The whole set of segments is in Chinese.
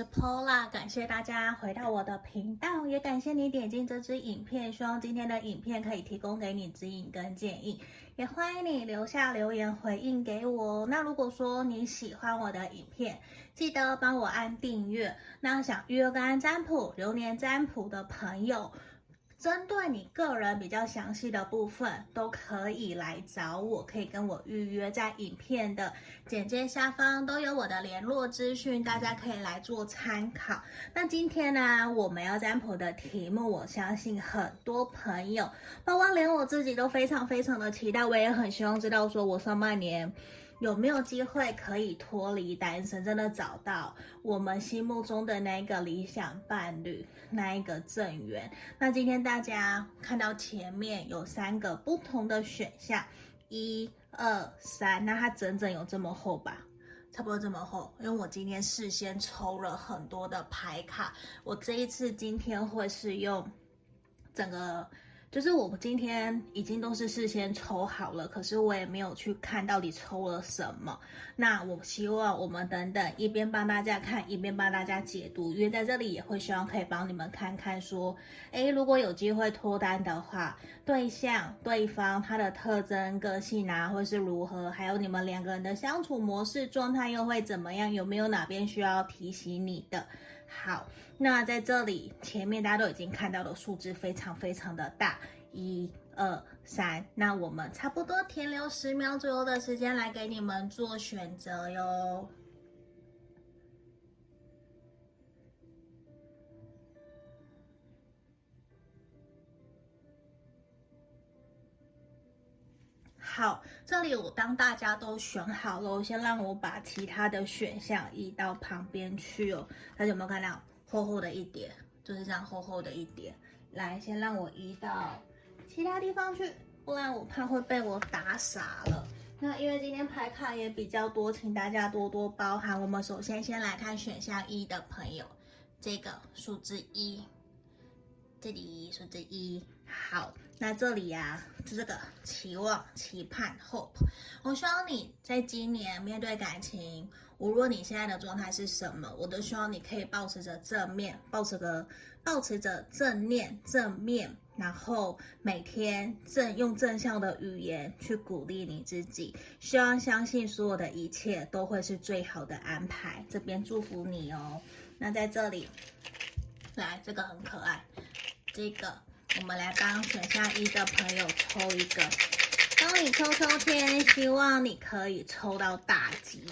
是 Pola，感谢大家回到我的频道，也感谢你点进这支影片。希望今天的影片可以提供给你指引跟建议，也欢迎你留下留言回应给我。那如果说你喜欢我的影片，记得帮我按订阅。那想预约个占卜、流年占卜的朋友，针对你个人比较详细的部分，都可以来找我，可以跟我预约，在影片的简介下方都有我的联络资讯，大家可以来做参考。那今天呢，我们要占卜的题目，我相信很多朋友，包括连我自己都非常非常的期待，我也很希望知道，说我上半年。有没有机会可以脱离单身，真的找到我们心目中的那一个理想伴侣，那一个正缘？那今天大家看到前面有三个不同的选项，一、二、三，那它整整有这么厚吧？差不多这么厚，因为我今天事先抽了很多的牌卡，我这一次今天会是用整个。就是我今天已经都是事先抽好了，可是我也没有去看到底抽了什么。那我希望我们等等一边帮大家看，一边帮大家解读，因为在这里也会希望可以帮你们看看说，诶，如果有机会脱单的话，对象、对方他的特征、个性啊，会是如何，还有你们两个人的相处模式、状态又会怎么样？有没有哪边需要提醒你的？好，那在这里前面大家都已经看到的数字非常非常的大，一、二、三，那我们差不多停留十秒左右的时间来给你们做选择哟。好，这里我当大家都选好了，先让我把其他的选项移到旁边去哦。大家有没有看到厚厚的一叠？就是这样厚厚的一叠。来，先让我移到其他地方去，不然我怕会被我打傻了。那因为今天排卡也比较多，请大家多多包涵。我们首先先来看选项一的朋友，这个数字一，这里数字一。好，那这里呀、啊，就这个期望、期盼、hope。我希望你在今年面对感情，无论你现在的状态是什么，我都希望你可以保持着正面，保持着保持着正念、正面，然后每天正用正向的语言去鼓励你自己。希望相信所有的一切都会是最好的安排。这边祝福你哦。那在这里，来，这个很可爱，这个。我们来帮选项一的朋友抽一个，帮你抽抽签，希望你可以抽到大吉。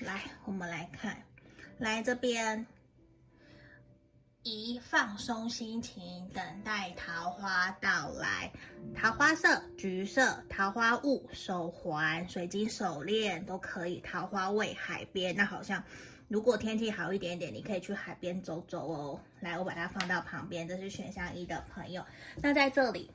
来，我们来看，来这边，一放松心情，等待桃花到来。桃花色、橘色、桃花雾、手环、水晶手链都可以。桃花味海边，那好像。如果天气好一点点，你可以去海边走走哦。来，我把它放到旁边，这是选项一的朋友。那在这里，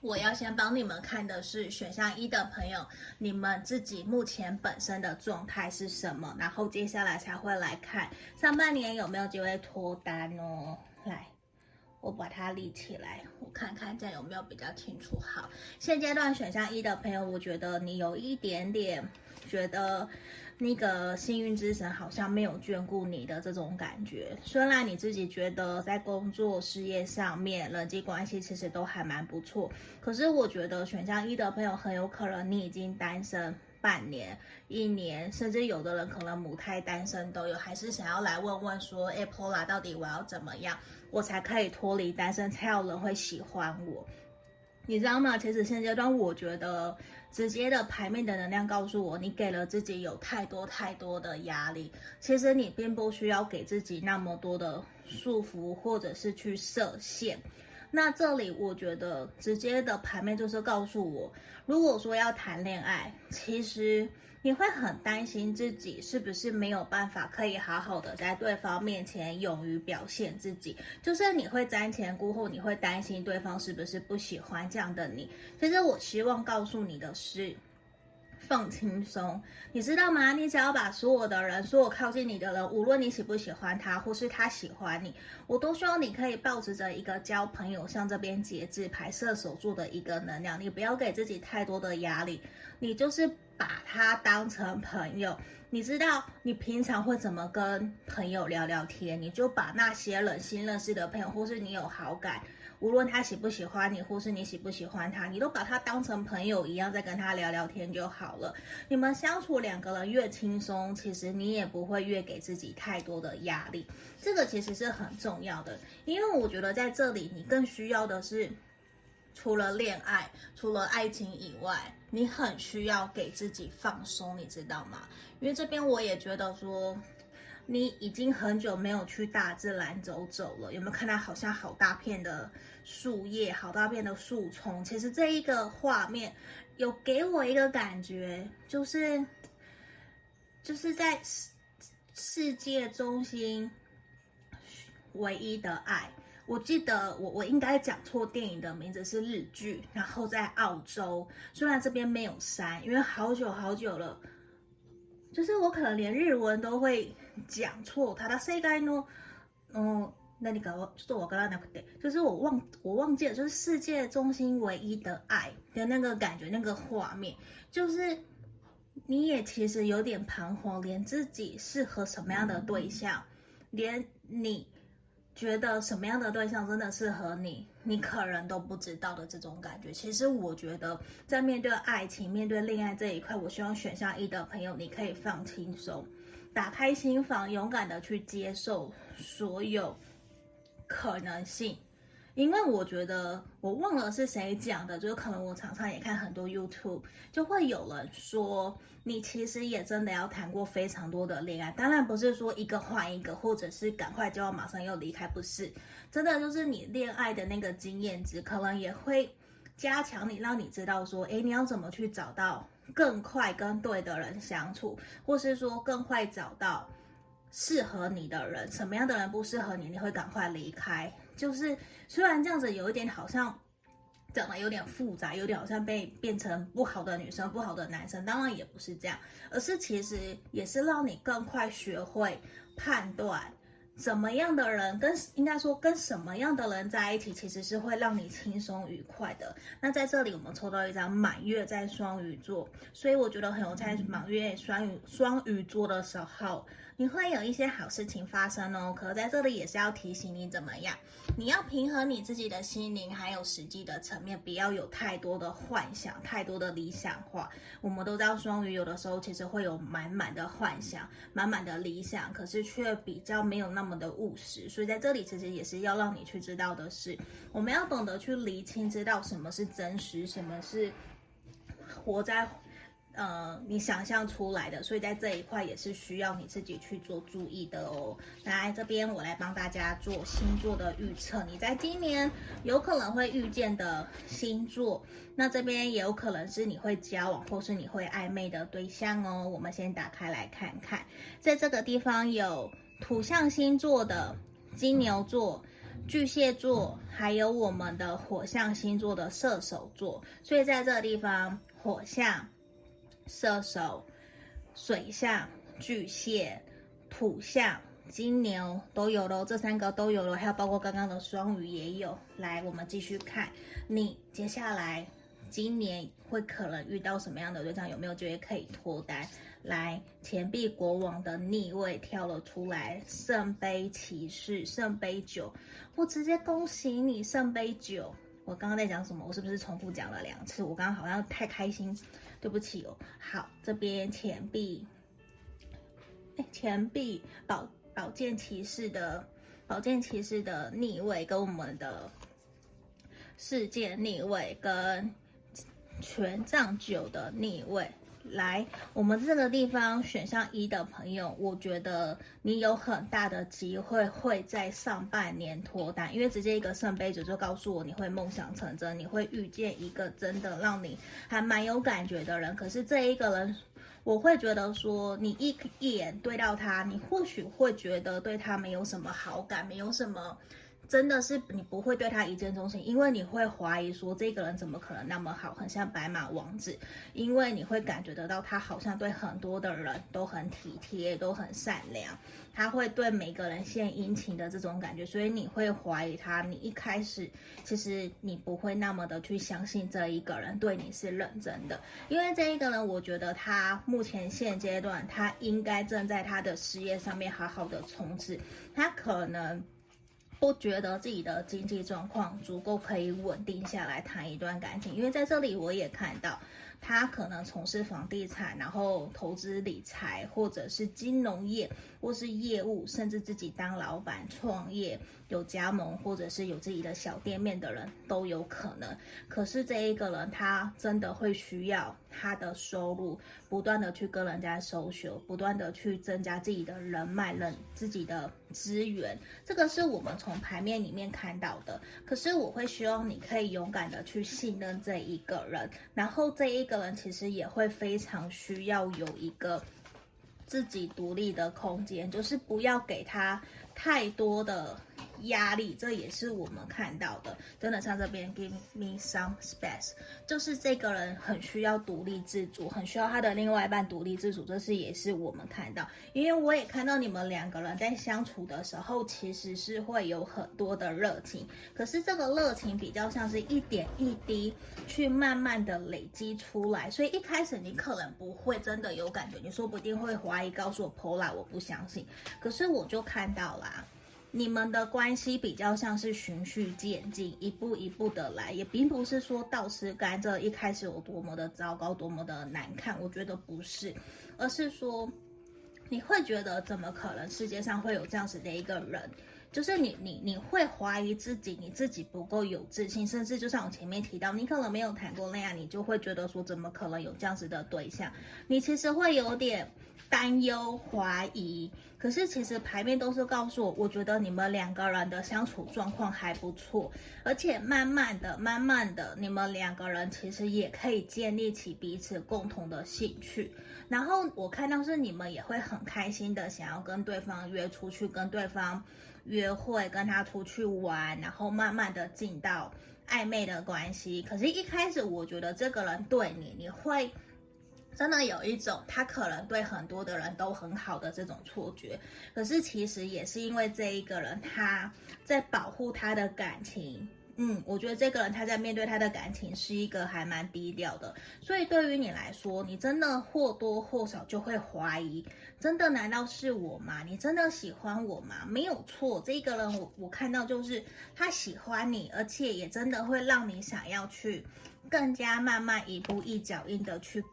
我要先帮你们看的是选项一的朋友，你们自己目前本身的状态是什么？然后接下来才会来看上半年有没有机会脱单哦。来，我把它立起来，我看看这样有没有比较清楚。好，现阶段选项一的朋友，我觉得你有一点点觉得。那个幸运之神好像没有眷顾你的这种感觉，虽然你自己觉得在工作事业上面人际关系其实都还蛮不错，可是我觉得选项一的朋友很有可能你已经单身半年、一年，甚至有的人可能母胎单身都有，还是想要来问问说，哎，Pola，到底我要怎么样，我才可以脱离单身，才有人会喜欢我？你知道吗？其实现阶段我觉得。直接的牌面的能量告诉我，你给了自己有太多太多的压力。其实你并不需要给自己那么多的束缚，或者是去设限。那这里我觉得直接的牌面就是告诉我，如果说要谈恋爱，其实。你会很担心自己是不是没有办法可以好好的在对方面前勇于表现自己，就是你会瞻前顾后，你会担心对方是不是不喜欢这样的你。其实我希望告诉你的是，放轻松，你知道吗？你只要把所有的人，所有靠近你的人，无论你喜不喜欢他，或是他喜欢你，我都希望你可以抱持着一个交朋友，像这边节制牌射手座的一个能量，你不要给自己太多的压力，你就是把他当成朋友。你知道你平常会怎么跟朋友聊聊天，你就把那些人新认识的朋友，或是你有好感。无论他喜不喜欢你，或是你喜不喜欢他，你都把他当成朋友一样，在跟他聊聊天就好了。你们相处两个人越轻松，其实你也不会越给自己太多的压力。这个其实是很重要的，因为我觉得在这里你更需要的是，除了恋爱，除了爱情以外，你很需要给自己放松，你知道吗？因为这边我也觉得说。你已经很久没有去大自然走走了，有没有看到好像好大片的树叶，好大片的树丛？其实这一个画面有给我一个感觉，就是就是在世世界中心唯一的爱。我记得我我应该讲错电影的名字是日剧，然后在澳洲，虽然这边没有山，因为好久好久了。就是我可能连日文都会讲错，他的世界呢，嗯，那你搞就是我刚刚那个对，就是我忘我忘记了，就是世界中心唯一的爱的那个感觉，那个画面，就是你也其实有点彷徨，连自己适合什么样的对象，连你。觉得什么样的对象真的适合你，你可能都不知道的这种感觉。其实我觉得，在面对爱情、面对恋爱这一块，我希望选项一的朋友，你可以放轻松，打开心房，勇敢的去接受所有可能性。因为我觉得，我忘了是谁讲的，就是可能我常常也看很多 YouTube，就会有人说，你其实也真的要谈过非常多的恋爱，当然不是说一个换一个，或者是赶快就要马上又离开，不是，真的就是你恋爱的那个经验值，可能也会加强你，让你知道说，诶，你要怎么去找到更快跟对的人相处，或是说更快找到适合你的人，什么样的人不适合你，你会赶快离开。就是虽然这样子有一点好像讲的有点复杂，有点好像被变成不好的女生、不好的男生，当然也不是这样，而是其实也是让你更快学会判断怎么样的人跟应该说跟什么样的人在一起，其实是会让你轻松愉快的。那在这里我们抽到一张满月在双鱼座，所以我觉得很有在满月双鱼双鱼座的时候。你会有一些好事情发生哦，可在这里也是要提醒你怎么样，你要平衡你自己的心灵，还有实际的层面，不要有太多的幻想，太多的理想化。我们都知道双鱼有的时候其实会有满满的幻想，满满的理想，可是却比较没有那么的务实。所以在这里其实也是要让你去知道的是，我们要懂得去厘清，知道什么是真实，什么是活在。呃，你想象出来的，所以在这一块也是需要你自己去做注意的哦。来这边，我来帮大家做星座的预测。你在今年有可能会遇见的星座，那这边也有可能是你会交往或是你会暧昧的对象哦。我们先打开来看看，在这个地方有土象星座的金牛座、巨蟹座，还有我们的火象星座的射手座。所以在这个地方，火象。射手、水象、巨蟹、土象、金牛都有了，这三个都有了，还有包括刚刚的双鱼也有。来，我们继续看，你接下来今年会可能遇到什么样的对象？有没有觉得可以脱单？来，钱币国王的逆位跳了出来，圣杯骑士、圣杯九，我直接恭喜你，圣杯九。我刚刚在讲什么？我是不是重复讲了两次？我刚刚好像太开心。对不起哦，好，这边钱币，哎，钱币宝宝剑骑士的宝剑骑士的逆位，跟我们的世界逆位，跟权杖九的逆位。来，我们这个地方选项一的朋友，我觉得你有很大的机会会在上半年脱单，因为直接一个圣杯九就告诉我你会梦想成真，你会遇见一个真的让你还蛮有感觉的人。可是这一个人，我会觉得说你一一眼对到他，你或许会觉得对他没有什么好感，没有什么真的是你不会对他一见钟情，因为你会怀疑说这个人怎么可能那么好，很像白马王子，因为你会感觉得到他好像对很多的人都很体贴，都很善良，他会对每个人献殷勤的这种感觉，所以你会怀疑他。你一开始其实你不会那么的去相信这一个人对你是认真的，因为这一个人，我觉得他目前现阶段他应该正在他的事业上面好好的冲刺，他可能。不觉得自己的经济状况足够可以稳定下来谈一段感情，因为在这里我也看到。他可能从事房地产，然后投资理财，或者是金融业，或是业务，甚至自己当老板创业，有加盟，或者是有自己的小店面的人都有可能。可是这一个人，他真的会需要他的收入不断的去跟人家 social，不断的去增加自己的人脉、人自己的资源。这个是我们从牌面里面看到的。可是我会希望你可以勇敢的去信任这一个人，然后这一个。人其实也会非常需要有一个自己独立的空间，就是不要给他太多的。压力，这也是我们看到的。真的，像这边 give me some space，就是这个人很需要独立自主，很需要他的另外一半独立自主。这是也是我们看到，因为我也看到你们两个人在相处的时候，其实是会有很多的热情。可是这个热情比较像是一点一滴去慢慢的累积出来，所以一开始你可能不会真的有感觉，你说不定会怀疑，告诉我 Paula，我不相信。可是我就看到啦。你们的关系比较像是循序渐进，一步一步的来，也并不是说倒吃甘蔗一开始有多么的糟糕，多么的难看，我觉得不是，而是说你会觉得怎么可能世界上会有这样子的一个人，就是你你你会怀疑自己，你自己不够有自信，甚至就像我前面提到，你可能没有谈过恋爱，你就会觉得说怎么可能有这样子的对象，你其实会有点担忧怀疑。可是其实牌面都是告诉我，我觉得你们两个人的相处状况还不错，而且慢慢的、慢慢的，你们两个人其实也可以建立起彼此共同的兴趣。然后我看到是你们也会很开心的想要跟对方约出去，跟对方约会，跟他出去玩，然后慢慢的进到暧昧的关系。可是，一开始我觉得这个人对你，你会。真的有一种他可能对很多的人都很好的这种错觉，可是其实也是因为这一个人他在保护他的感情。嗯，我觉得这个人他在面对他的感情是一个还蛮低调的，所以对于你来说，你真的或多或少就会怀疑，真的难道是我吗？你真的喜欢我吗？没有错，这个人我我看到就是他喜欢你，而且也真的会让你想要去更加慢慢一步一脚印的去。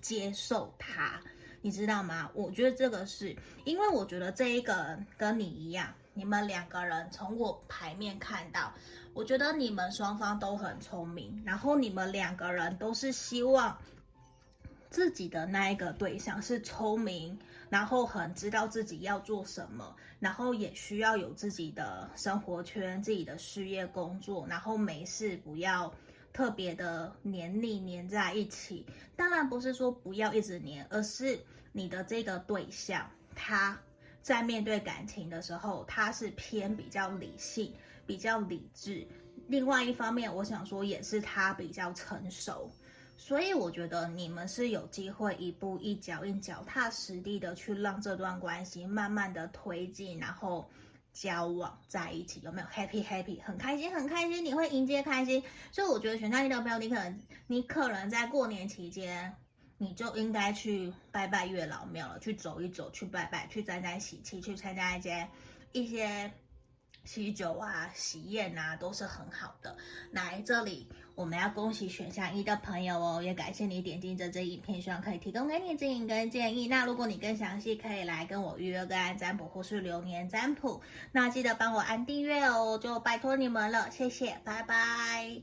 接受他，你知道吗？我觉得这个是因为我觉得这一个跟你一样，你们两个人从我牌面看到，我觉得你们双方都很聪明，然后你们两个人都是希望自己的那一个对象是聪明，然后很知道自己要做什么，然后也需要有自己的生活圈、自己的事业工作，然后没事不要。特别的黏腻黏在一起，当然不是说不要一直黏，而是你的这个对象，他在面对感情的时候，他是偏比较理性、比较理智。另外一方面，我想说也是他比较成熟，所以我觉得你们是有机会一步一脚印、脚踏实地的去让这段关系慢慢的推进，然后。交往在一起有没有？Happy happy 很开心很开心，你会迎接开心，所以我觉得选项一的朋友，你可能你可能在过年期间，你就应该去拜拜月老庙了，去走一走，去拜拜，去沾沾喜气，去参加一些一些喜酒啊、喜宴啊，都是很好的。来这里。我们要恭喜选项一的朋友哦，也感谢你点进这支影片，希望可以提供给你指引跟建议。那如果你更详细，可以来跟我预约个案占卜或是流年占卜。那记得帮我按订阅哦，就拜托你们了，谢谢，拜拜。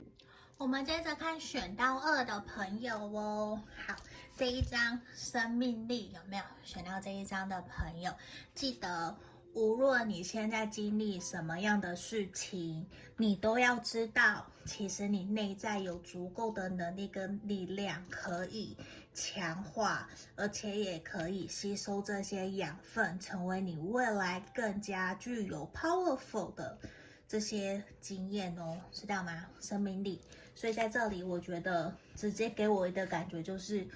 我们接着看选到二的朋友哦，好，这一张生命力有没有选到这一张的朋友？记得。无论你现在经历什么样的事情，你都要知道，其实你内在有足够的能力跟力量，可以强化，而且也可以吸收这些养分，成为你未来更加具有 powerful 的这些经验哦，知道吗？生命力。所以在这里，我觉得直接给我的感觉就是，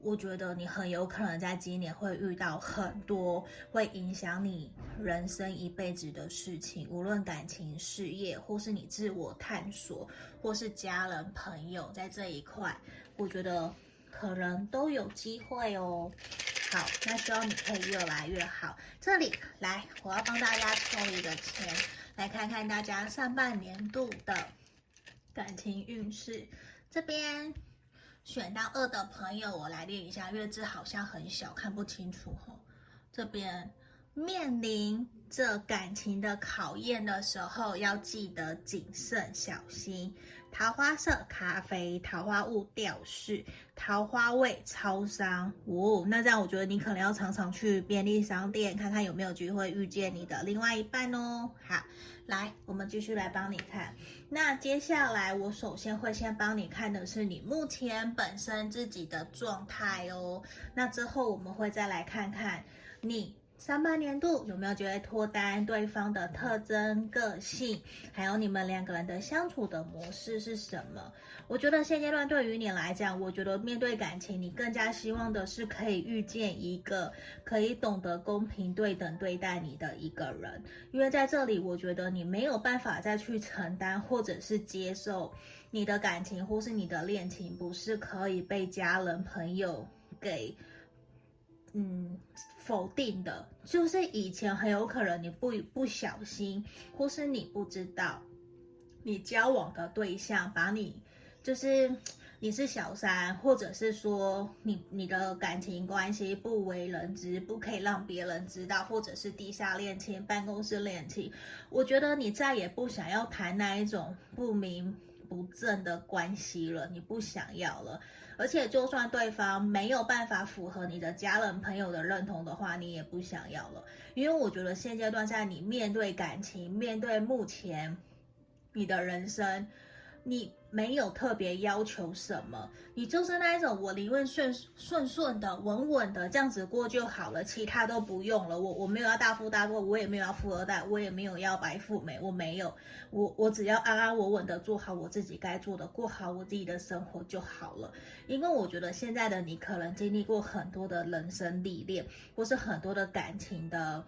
我觉得你很有可能在今年会遇到很多会影响你人生一辈子的事情，无论感情、事业，或是你自我探索，或是家人、朋友，在这一块，我觉得可能都有机会哦。好，那希望你可以越来越好。这里来，我要帮大家抽一个签，来看看大家上半年度的感情运势。这边选到二的朋友，我来念一下，月字好像很小，看不清楚哦。这边面临着感情的考验的时候，要记得谨慎小心。桃花色咖啡，桃花雾吊饰，桃花味超商。哦，那这样我觉得你可能要常常去便利商店看看有没有机会遇见你的另外一半哦。好，来，我们继续来帮你看。那接下来我首先会先帮你看的是你目前本身自己的状态哦。那之后我们会再来看看你。上半年度有没有觉得脱单？对方的特征、个性，还有你们两个人的相处的模式是什么？我觉得现阶段对于你来讲，我觉得面对感情，你更加希望的是可以遇见一个可以懂得公平对等对待你的一个人。因为在这里，我觉得你没有办法再去承担或者是接受你的感情或是你的恋情，不是可以被家人朋友给。嗯，否定的，就是以前很有可能你不不小心，或是你不知道，你交往的对象把你，就是你是小三，或者是说你你的感情关系不为人知，不可以让别人知道，或者是地下恋情、办公室恋情，我觉得你再也不想要谈那一种不明不正的关系了，你不想要了。而且，就算对方没有办法符合你的家人朋友的认同的话，你也不想要了。因为我觉得现阶段在你面对感情，面对目前你的人生，你。没有特别要求什么，你就是那一种我离婚顺顺顺的、稳稳的这样子过就好了，其他都不用了。我我没有要大富大贵，我也没有要富二代，我也没有要白富美，我没有，我我只要安安稳稳的做好我自己该做的，过好我自己的生活就好了。因为我觉得现在的你可能经历过很多的人生历练，或是很多的感情的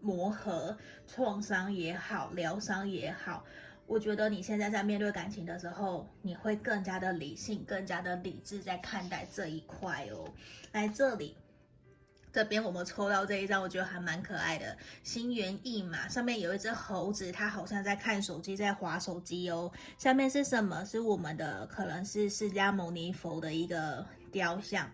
磨合、创伤也好、疗伤也好。我觉得你现在在面对感情的时候，你会更加的理性，更加的理智在看待这一块哦。来这里，这边我们抽到这一张，我觉得还蛮可爱的，心猿意马，上面有一只猴子，它好像在看手机，在滑手机哦。下面是什么？是我们的，可能是释迦牟尼佛的一个雕像。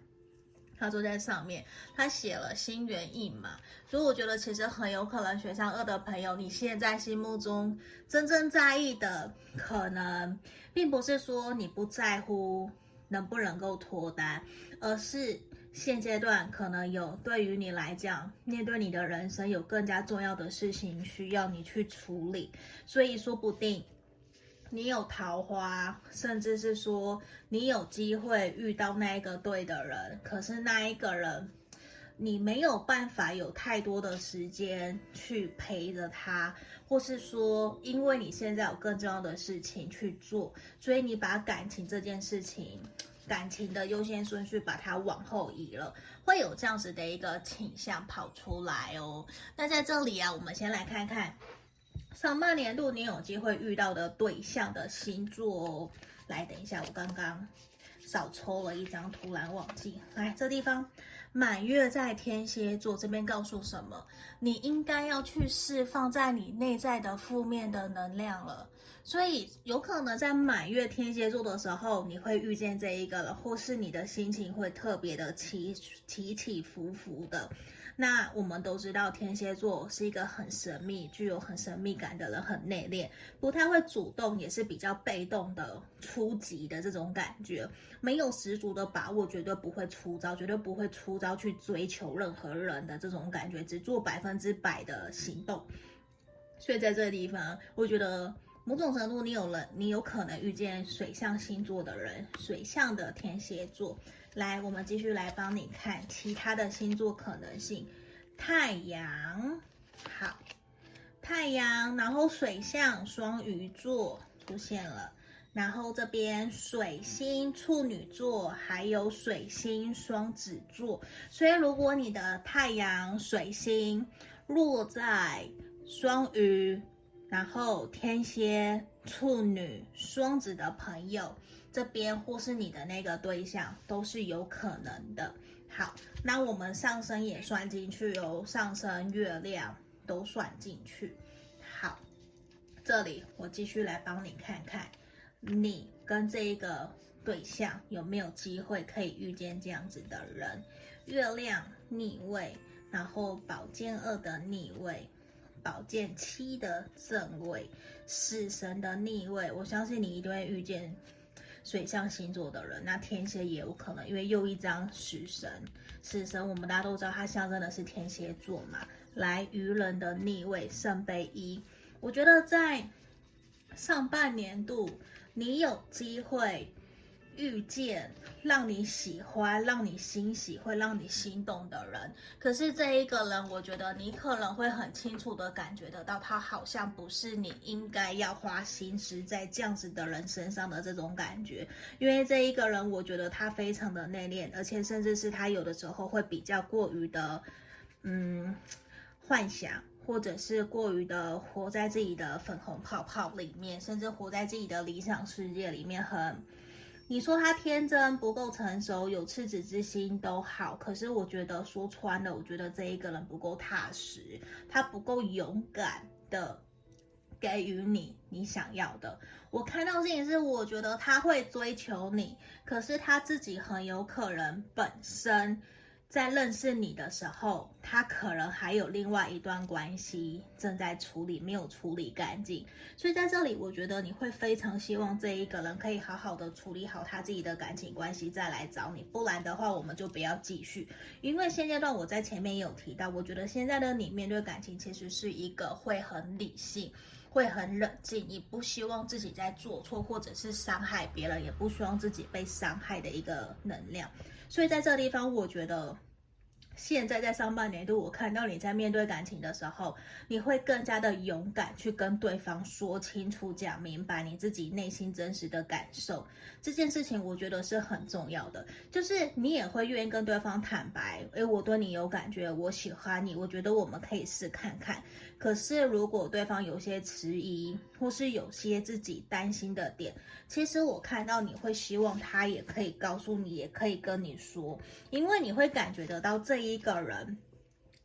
他坐在上面，他写了心猿意马，所以我觉得其实很有可能选上二的朋友，你现在心目中真正在意的，可能并不是说你不在乎能不能够脱单，而是现阶段可能有对于你来讲，面对你的人生有更加重要的事情需要你去处理，所以说不定。你有桃花，甚至是说你有机会遇到那一个对的人，可是那一个人你没有办法有太多的时间去陪着他，或是说因为你现在有更重要的事情去做，所以你把感情这件事情，感情的优先顺序把它往后移了，会有这样子的一个倾向跑出来哦。那在这里啊，我们先来看看。上半年度你有机会遇到的对象的星座哦，来，等一下，我刚刚少抽了一张，突然忘记。来，这地方满月在天蝎座这边告诉什么？你应该要去释放在你内在的负面的能量了。所以有可能在满月天蝎座的时候，你会遇见这一个了，或是你的心情会特别的起起起伏伏的。那我们都知道，天蝎座是一个很神秘、具有很神秘感的人，很内敛，不太会主动，也是比较被动的初级的这种感觉，没有十足的把握，绝对不会出招，绝对不会出招去追求任何人的这种感觉，只做百分之百的行动。所以在这个地方，我觉得某种程度，你有了，你有可能遇见水象星座的人，水象的天蝎座。来，我们继续来帮你看其他的星座可能性。太阳，好，太阳，然后水象双鱼座出现了，然后这边水星处女座，还有水星双子座。所以如果你的太阳水星落在双鱼，然后天蝎、处女、双子的朋友这边，或是你的那个对象，都是有可能的。好，那我们上升也算进去哦，上升、月亮。都算进去。好，这里我继续来帮你看看，你跟这一个对象有没有机会可以遇见这样子的人？月亮逆位，然后宝剑二的逆位，宝剑七的正位，死神的逆位。我相信你一定会遇见水象星座的人。那天蝎也有可能，因为又一张死神，死神我们大家都知道，它象征的是天蝎座嘛。来愚人的逆位圣杯一，我觉得在上半年度，你有机会遇见让你喜欢、让你欣喜、会让你心动的人。可是这一个人，我觉得你可能会很清楚的感觉得到，他好像不是你应该要花心思在这样子的人身上的这种感觉。因为这一个人，我觉得他非常的内敛，而且甚至是他有的时候会比较过于的，嗯。幻想，或者是过于的活在自己的粉红泡泡里面，甚至活在自己的理想世界里面很。你说他天真不够成熟，有赤子之心都好，可是我觉得说穿了，我觉得这一个人不够踏实，他不够勇敢的给予你你想要的。我看到事情是，我觉得他会追求你，可是他自己很有可能本身。在认识你的时候，他可能还有另外一段关系正在处理，没有处理干净。所以在这里，我觉得你会非常希望这一个人可以好好的处理好他自己的感情关系，再来找你。不然的话，我们就不要继续。因为现阶段我在前面也有提到，我觉得现在的你面对感情其实是一个会很理性。会很冷静，你不希望自己在做错，或者是伤害别人，也不希望自己被伤害的一个能量。所以在这个地方，我觉得。现在在上半年度，我看到你在面对感情的时候，你会更加的勇敢去跟对方说清楚、讲明白你自己内心真实的感受。这件事情我觉得是很重要的，就是你也会愿意跟对方坦白，诶，我对你有感觉，我喜欢你，我觉得我们可以试看看。可是如果对方有些迟疑，或是有些自己担心的点，其实我看到你会希望他也可以告诉你，也可以跟你说，因为你会感觉得到这一。个人，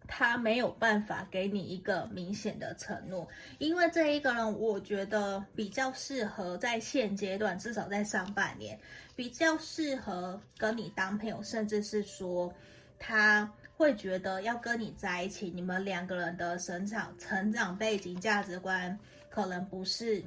他没有办法给你一个明显的承诺，因为这一个人，我觉得比较适合在现阶段，至少在上半年，比较适合跟你当朋友，甚至是说，他会觉得要跟你在一起，你们两个人的成长、成长背景、价值观可能不是。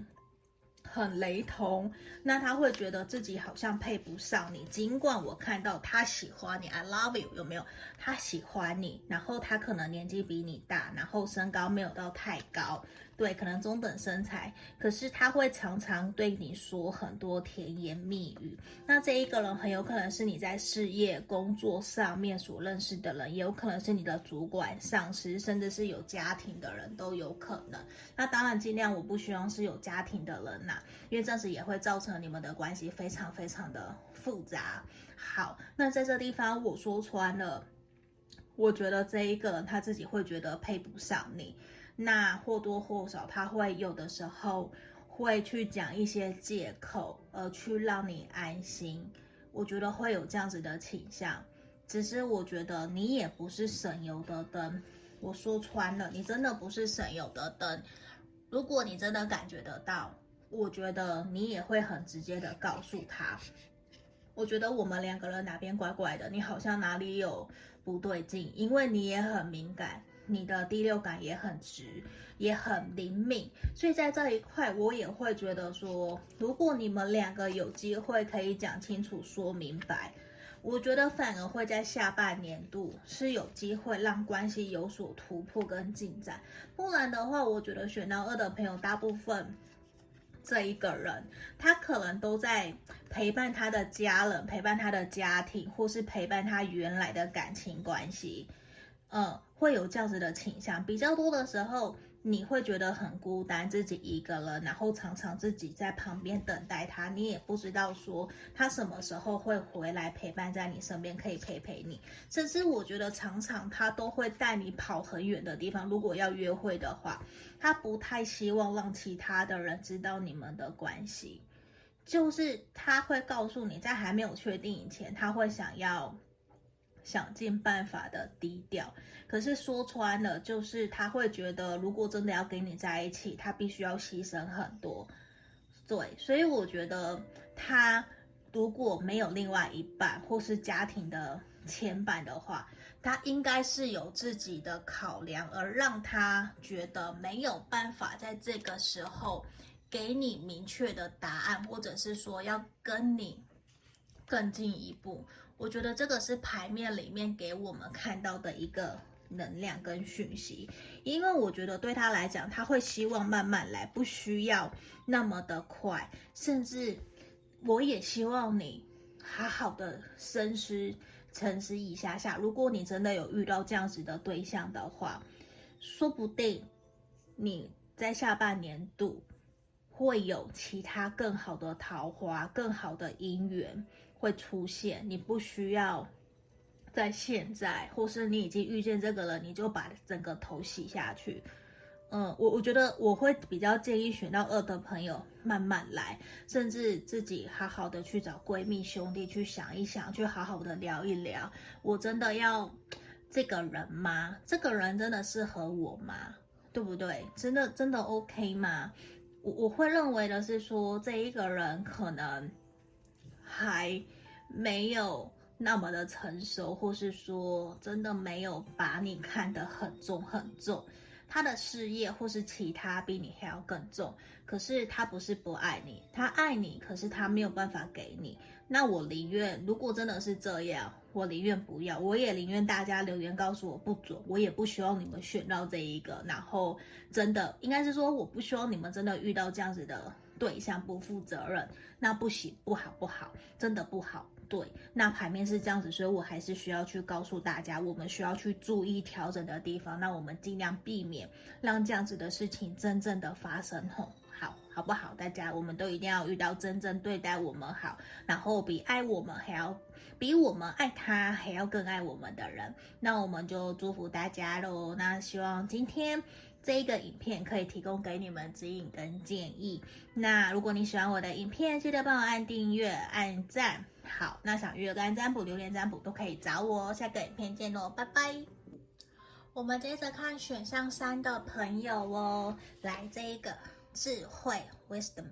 很雷同，那他会觉得自己好像配不上你。尽管我看到他喜欢你，I love you，有没有？他喜欢你，然后他可能年纪比你大，然后身高没有到太高。对，可能中等身材，可是他会常常对你说很多甜言蜜语。那这一个人很有可能是你在事业工作上面所认识的人，也有可能是你的主管、上司，甚至是有家庭的人都有可能。那当然，尽量我不希望是有家庭的人呐，因为这样子也会造成你们的关系非常非常的复杂。好，那在这地方我说穿了，我觉得这一个人他自己会觉得配不上你。那或多或少，他会有的时候会去讲一些借口，而去让你安心。我觉得会有这样子的倾向。只是我觉得你也不是省油的灯。我说穿了，你真的不是省油的灯。如果你真的感觉得到，我觉得你也会很直接的告诉他。我觉得我们两个人哪边怪怪的，你好像哪里有不对劲，因为你也很敏感。你的第六感也很直，也很灵敏，所以在这一块，我也会觉得说，如果你们两个有机会可以讲清楚、说明白，我觉得反而会在下半年度是有机会让关系有所突破跟进展。不然的话，我觉得选到二的朋友，大部分这一个人，他可能都在陪伴他的家人，陪伴他的家庭，或是陪伴他原来的感情关系。嗯，会有这样子的倾向，比较多的时候，你会觉得很孤单，自己一个人，然后常常自己在旁边等待他，你也不知道说他什么时候会回来陪伴在你身边，可以陪陪你。甚至我觉得常常他都会带你跑很远的地方。如果要约会的话，他不太希望让其他的人知道你们的关系，就是他会告诉你，在还没有确定以前，他会想要。想尽办法的低调，可是说穿了，就是他会觉得，如果真的要跟你在一起，他必须要牺牲很多。对，所以我觉得他如果没有另外一半或是家庭的牵绊的话，他应该是有自己的考量，而让他觉得没有办法在这个时候给你明确的答案，或者是说要跟你更进一步。我觉得这个是牌面里面给我们看到的一个能量跟讯息，因为我觉得对他来讲，他会希望慢慢来，不需要那么的快，甚至我也希望你好好的深思沉思一下下。如果你真的有遇到这样子的对象的话，说不定你在下半年度会有其他更好的桃花，更好的姻缘。会出现，你不需要在现在，或是你已经遇见这个了，你就把整个头洗下去。嗯，我我觉得我会比较建议选到二的朋友慢慢来，甚至自己好好的去找闺蜜兄弟去想一想，去好好的聊一聊。我真的要这个人吗？这个人真的适合我吗？对不对？真的真的 OK 吗？我我会认为的是说，这一个人可能。还没有那么的成熟，或是说真的没有把你看得很重很重，他的事业或是其他比你还要更重。可是他不是不爱你，他爱你，可是他没有办法给你。那我宁愿，如果真的是这样，我宁愿不要，我也宁愿大家留言告诉我不准，我也不希望你们选到这一个。然后真的应该是说，我不希望你们真的遇到这样子的。对象不负责任，那不行，不好，不好，真的不好。对，那牌面是这样子，所以我还是需要去告诉大家，我们需要去注意调整的地方。那我们尽量避免让这样子的事情真正的发生。吼，好，好不好？大家，我们都一定要遇到真正对待我们好，然后比爱我们还要，比我们爱他还要更爱我们的人。那我们就祝福大家喽。那希望今天。这一个影片可以提供给你们指引跟建议。那如果你喜欢我的影片，记得帮我按订阅、按赞。好，那想预约个案占卜、流年占卜都可以找我哦。下个影片见喽，拜拜。我们接着看选项三的朋友哦，来这一个智慧 （wisdom），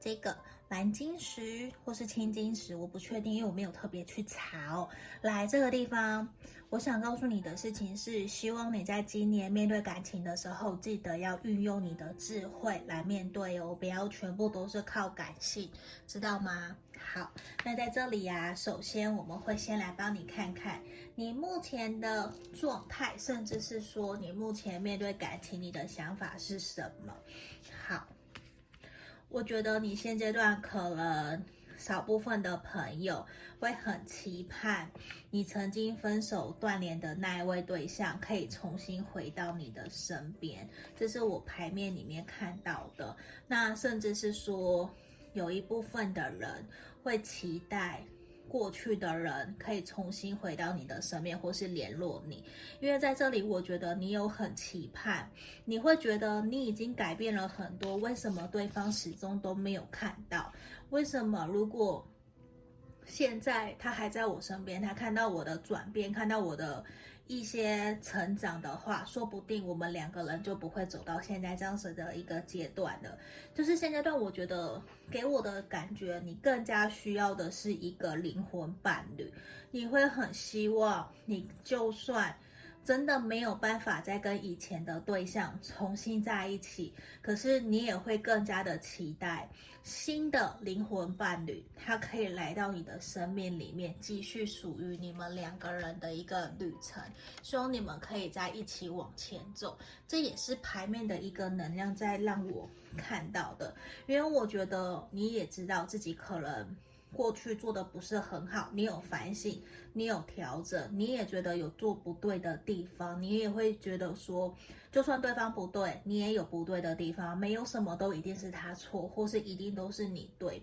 这个蓝晶石或是青金石，我不确定，因为我没有特别去查哦。来这个地方。我想告诉你的事情是，希望你在今年面对感情的时候，记得要运用你的智慧来面对哦，不要全部都是靠感性，知道吗？好，那在这里呀，首先我们会先来帮你看看你目前的状态，甚至是说你目前面对感情你的想法是什么。好，我觉得你现阶段可能。少部分的朋友会很期盼你曾经分手断联的那一位对象可以重新回到你的身边，这是我牌面里面看到的。那甚至是说，有一部分的人会期待过去的人可以重新回到你的身边，或是联络你。因为在这里，我觉得你有很期盼，你会觉得你已经改变了很多，为什么对方始终都没有看到？为什么？如果现在他还在我身边，他看到我的转变，看到我的一些成长的话，说不定我们两个人就不会走到现在这样子的一个阶段了。就是现阶段，我觉得给我的感觉，你更加需要的是一个灵魂伴侣。你会很希望，你就算。真的没有办法再跟以前的对象重新在一起，可是你也会更加的期待新的灵魂伴侣，他可以来到你的生命里面，继续属于你们两个人的一个旅程。希望你们可以在一起往前走，这也是牌面的一个能量在让我看到的，因为我觉得你也知道自己可能过去做的不是很好，你有反省，你有调整，你也觉得有做不对的地方，你也会觉得说，就算对方不对，你也有不对的地方，没有什么都一定是他错，或是一定都是你对，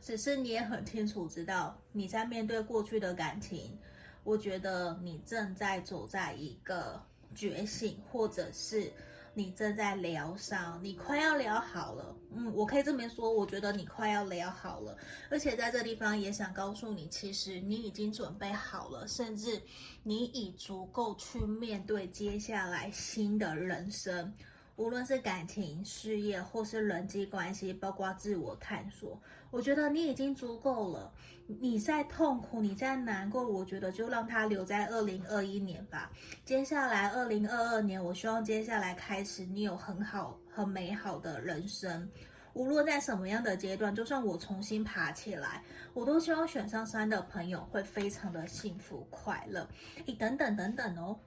只是你也很清楚知道你在面对过去的感情，我觉得你正在走在一个觉醒，或者是。你正在疗伤，你快要疗好了。嗯，我可以这么说，我觉得你快要疗好了。而且在这地方也想告诉你，其实你已经准备好了，甚至你已足够去面对接下来新的人生。无论是感情、事业，或是人际关系，包括自我探索，我觉得你已经足够了。你在痛苦，你在难过，我觉得就让它留在二零二一年吧。接下来二零二二年，我希望接下来开始，你有很好、很美好的人生。无论在什么样的阶段，就算我重新爬起来，我都希望选上山的朋友会非常的幸福快乐。诶，等等等等哦。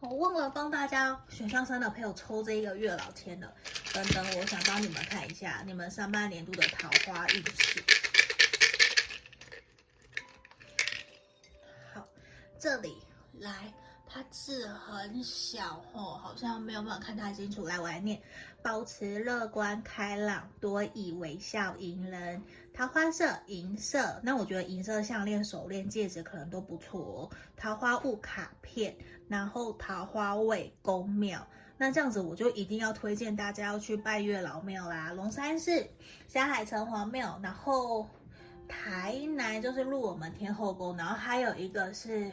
我忘了帮大家选上三的朋友抽这一个月老签了，等等，我想帮你们看一下你们上半年度的桃花运势。好，这里来，它字很小哦，好像没有办法看太清楚。来，我来念：保持乐观开朗，多以微笑迎人。桃花色银色，那我觉得银色项链、手链、戒指可能都不错哦。桃花物卡片。然后桃花位宫庙，那这样子我就一定要推荐大家要去拜月老庙啦。龙山寺、霞海城隍庙，然后台南就是入我们天后宫，然后还有一个是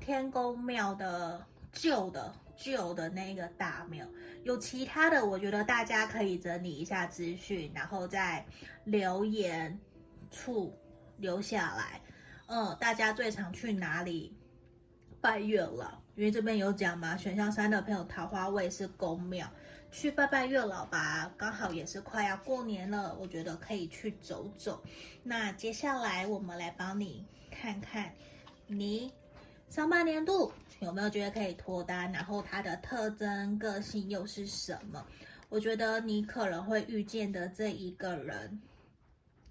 天公庙的旧的旧的那个大庙。有其他的，我觉得大家可以整理一下资讯，然后在留言处留下来。嗯，大家最常去哪里拜月老？因为这边有讲嘛，选项三的朋友桃花位是宫庙，去拜拜月老吧。刚好也是快要过年了，我觉得可以去走走。那接下来我们来帮你看看，你上半年度有没有觉得可以脱单，然后它的特征、个性又是什么？我觉得你可能会遇见的这一个人，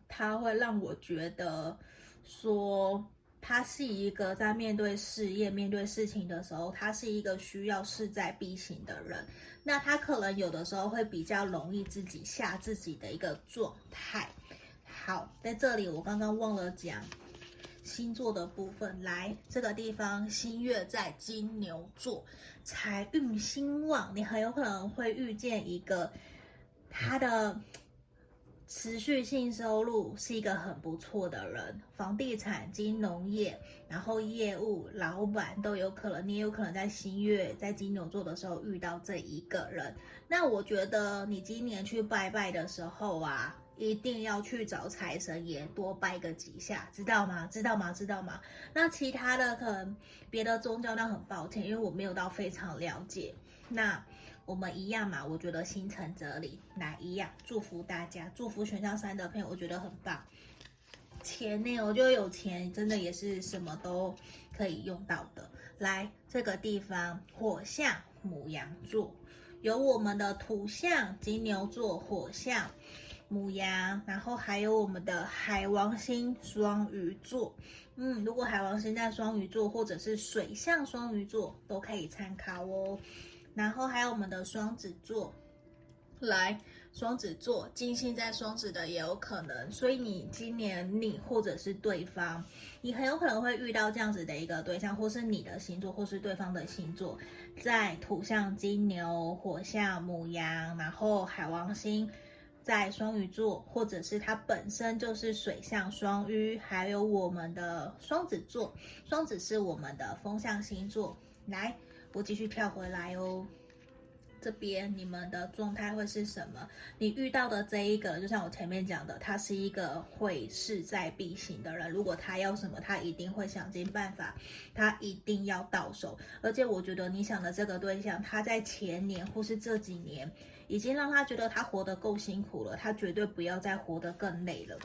他会让我觉得说。他是一个在面对事业、面对事情的时候，他是一个需要势在必行的人。那他可能有的时候会比较容易自己吓自己的一个状态。好，在这里我刚刚忘了讲星座的部分。来，这个地方新月在金牛座，财运兴旺，你很有可能会遇见一个他的。持续性收入是一个很不错的人，房地产、金融业，然后业务老板都有可能，你也有可能在新月在金牛座的时候遇到这一个人。那我觉得你今年去拜拜的时候啊，一定要去找财神爷多拜个几下，知道吗？知道吗？知道吗？那其他的可能别的宗教，那很抱歉，因为我没有到非常了解。那。我们一样嘛，我觉得心诚则灵，来一样，祝福大家，祝福选项三的朋友，我觉得很棒。钱呢，我觉得有钱真的也是什么都可以用到的。来这个地方，火象牡羊座，有我们的土象金牛座，火象母羊，然后还有我们的海王星双鱼座。嗯，如果海王星在双鱼座，或者是水象双鱼座，都可以参考哦。然后还有我们的双子座，来，双子座金星在双子的也有可能，所以你今年你或者是对方，你很有可能会遇到这样子的一个对象，或是你的星座，或是对方的星座，在土象金牛、火象母羊，然后海王星在双鱼座，或者是它本身就是水象双鱼，还有我们的双子座，双子是我们的风象星座，来。我继续跳回来哦，这边你们的状态会是什么？你遇到的这一个，就像我前面讲的，他是一个会势在必行的人。如果他要什么，他一定会想尽办法，他一定要到手。而且我觉得你想的这个对象，他在前年或是这几年，已经让他觉得他活得够辛苦了，他绝对不要再活得更累了。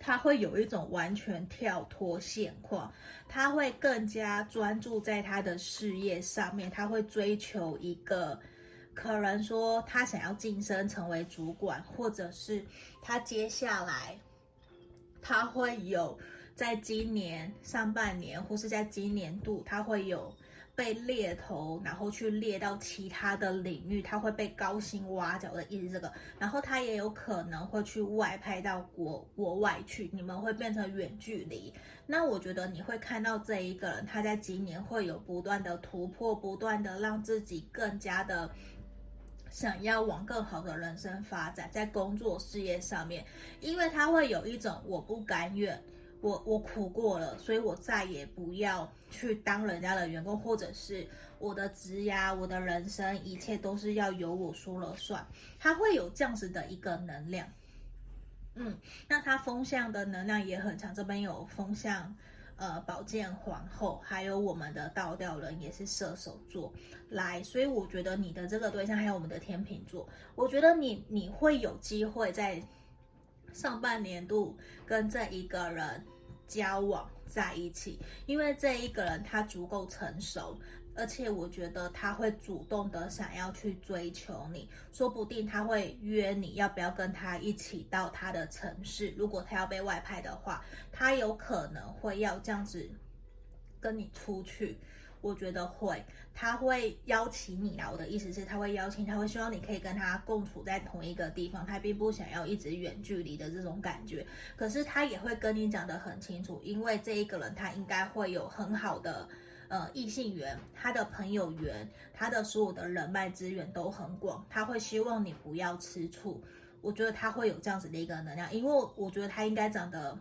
他会有一种完全跳脱现况，他会更加专注在他的事业上面，他会追求一个，可能说他想要晋升成为主管，或者是他接下来他会有在今年上半年或是在今年度，他会有。被猎头，然后去猎到其他的领域，他会被高薪挖角的意思这个，然后他也有可能会去外派到国国外去，你们会变成远距离。那我觉得你会看到这一个人，他在今年会有不断的突破，不断的让自己更加的想要往更好的人生发展，在工作事业上面，因为他会有一种我不甘愿。我我苦过了，所以我再也不要去当人家的员工，或者是我的职涯、我的人生，一切都是要由我说了算。他会有这样子的一个能量，嗯，那他风向的能量也很强。这边有风向，呃，宝剑皇后，还有我们的倒吊人也是射手座来，所以我觉得你的这个对象还有我们的天秤座，我觉得你你会有机会在。上半年度跟这一个人交往在一起，因为这一个人他足够成熟，而且我觉得他会主动的想要去追求你，说不定他会约你要不要跟他一起到他的城市，如果他要被外派的话，他有可能会要这样子跟你出去。我觉得会，他会邀请你啦。我的意思是，他会邀请，他会希望你可以跟他共处在同一个地方。他并不想要一直远距离的这种感觉，可是他也会跟你讲得很清楚，因为这一个人他应该会有很好的呃异性缘，他的朋友缘，他的所有的人脉资源都很广。他会希望你不要吃醋。我觉得他会有这样子的一个能量，因为我觉得他应该长得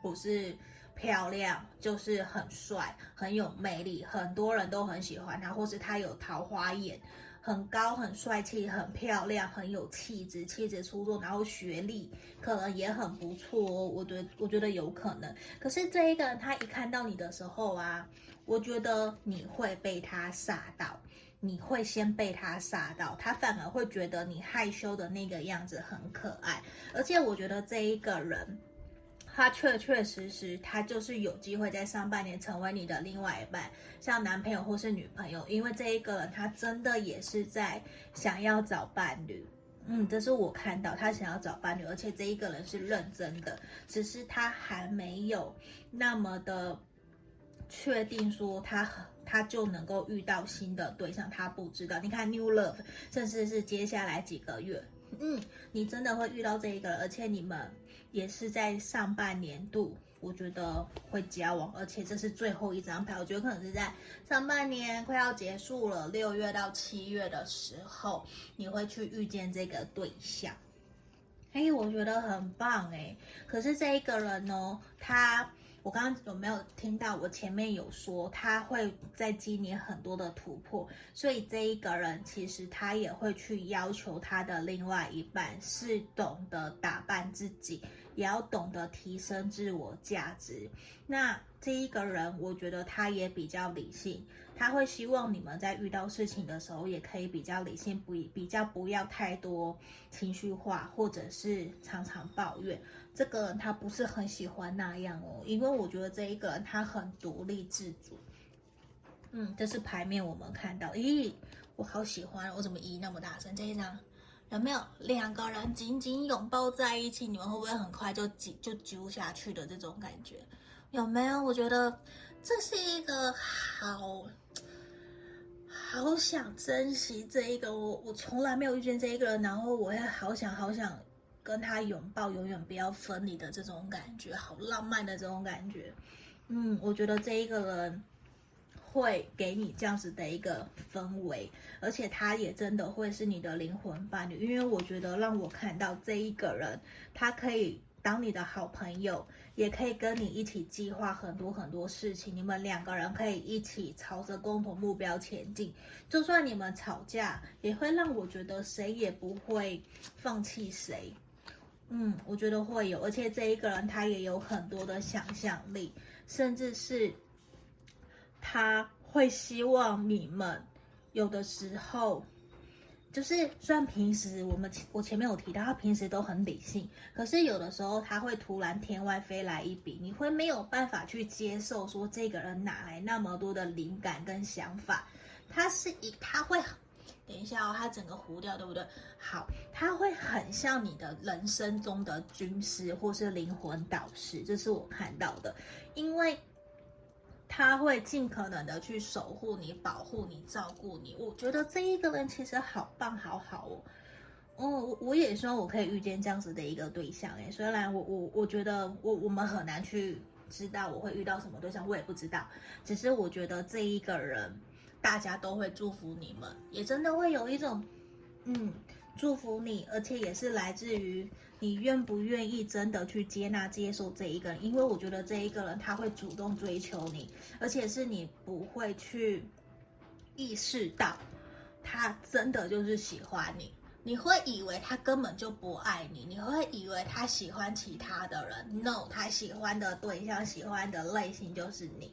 不是。漂亮就是很帅，很有魅力，很多人都很喜欢他，或是他有桃花眼，很高，很帅气，很漂亮，很有气质，气质出众，然后学历可能也很不错哦。我觉得，我觉得有可能。可是这一个人，他一看到你的时候啊，我觉得你会被他吓到，你会先被他吓到，他反而会觉得你害羞的那个样子很可爱，而且我觉得这一个人。他确确实实，他就是有机会在上半年成为你的另外一半，像男朋友或是女朋友。因为这一个人，他真的也是在想要找伴侣。嗯，这是我看到他想要找伴侣，而且这一个人是认真的，只是他还没有那么的确定说他他就能够遇到新的对象，他不知道。你看 New Love，甚至是接下来几个月，嗯，你真的会遇到这一个人，而且你们。也是在上半年度，我觉得会交往，而且这是最后一张牌，我觉得可能是在上半年快要结束了，六月到七月的时候，你会去遇见这个对象。哎，我觉得很棒哎，可是这一个人呢，他。我刚刚有没有听到？我前面有说他会在今年很多的突破，所以这一个人其实他也会去要求他的另外一半是懂得打扮自己，也要懂得提升自我价值。那这一个人，我觉得他也比较理性。他会希望你们在遇到事情的时候，也可以比较理性，不比较不要太多情绪化，或者是常常抱怨。这个人他不是很喜欢那样哦，因为我觉得这一个人他很独立自主。嗯，这是牌面我们看到，咦，我好喜欢，我怎么咦那么大声？这一张有没有两个人紧紧拥抱在一起？你们会不会很快就就揪下去的这种感觉？有没有？我觉得这是一个好。好想珍惜这一个我，我从来没有遇见这一个人，然后我也好想好想跟他拥抱，永远不要分离的这种感觉，好浪漫的这种感觉。嗯，我觉得这一个人会给你这样子的一个氛围，而且他也真的会是你的灵魂伴侣，因为我觉得让我看到这一个人，他可以当你的好朋友。也可以跟你一起计划很多很多事情，你们两个人可以一起朝着共同目标前进。就算你们吵架，也会让我觉得谁也不会放弃谁。嗯，我觉得会有，而且这一个人他也有很多的想象力，甚至是他会希望你们有的时候。就是虽然平时我们我前面有提到，他平时都很理性，可是有的时候他会突然天外飞来一笔，你会没有办法去接受，说这个人哪来那么多的灵感跟想法？他是一他会等一下哦，他整个糊掉，对不对？好，他会很像你的人生中的军师或是灵魂导师，这是我看到的，因为他会尽可能的去守护你、保护你、照顾你。我觉得这一个人其实好棒，好好哦。哦，我也希望我可以遇见这样子的一个对象诶，虽然我我我觉得我我们很难去知道我会遇到什么对象，我也不知道，只是我觉得这一个人。大家都会祝福你们，也真的会有一种，嗯，祝福你，而且也是来自于你愿不愿意真的去接纳、接受这一个人，因为我觉得这一个人他会主动追求你，而且是你不会去意识到他真的就是喜欢你，你会以为他根本就不爱你，你会以为他喜欢其他的人，no，他喜欢的对象、喜欢的类型就是你。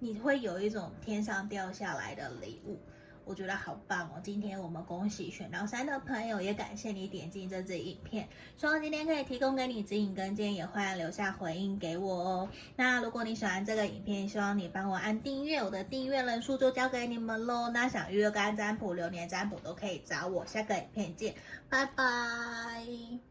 你会有一种天上掉下来的礼物，我觉得好棒哦！今天我们恭喜选到三的朋友，也感谢你点进这支影片，希望今天可以提供给你指引跟建议，也欢迎留下回应给我哦。那如果你喜欢这个影片，希望你帮我按订阅，我的订阅人数就交给你们喽。那想预约个案占卜、流年占卜都可以找我。下个影片见，拜拜。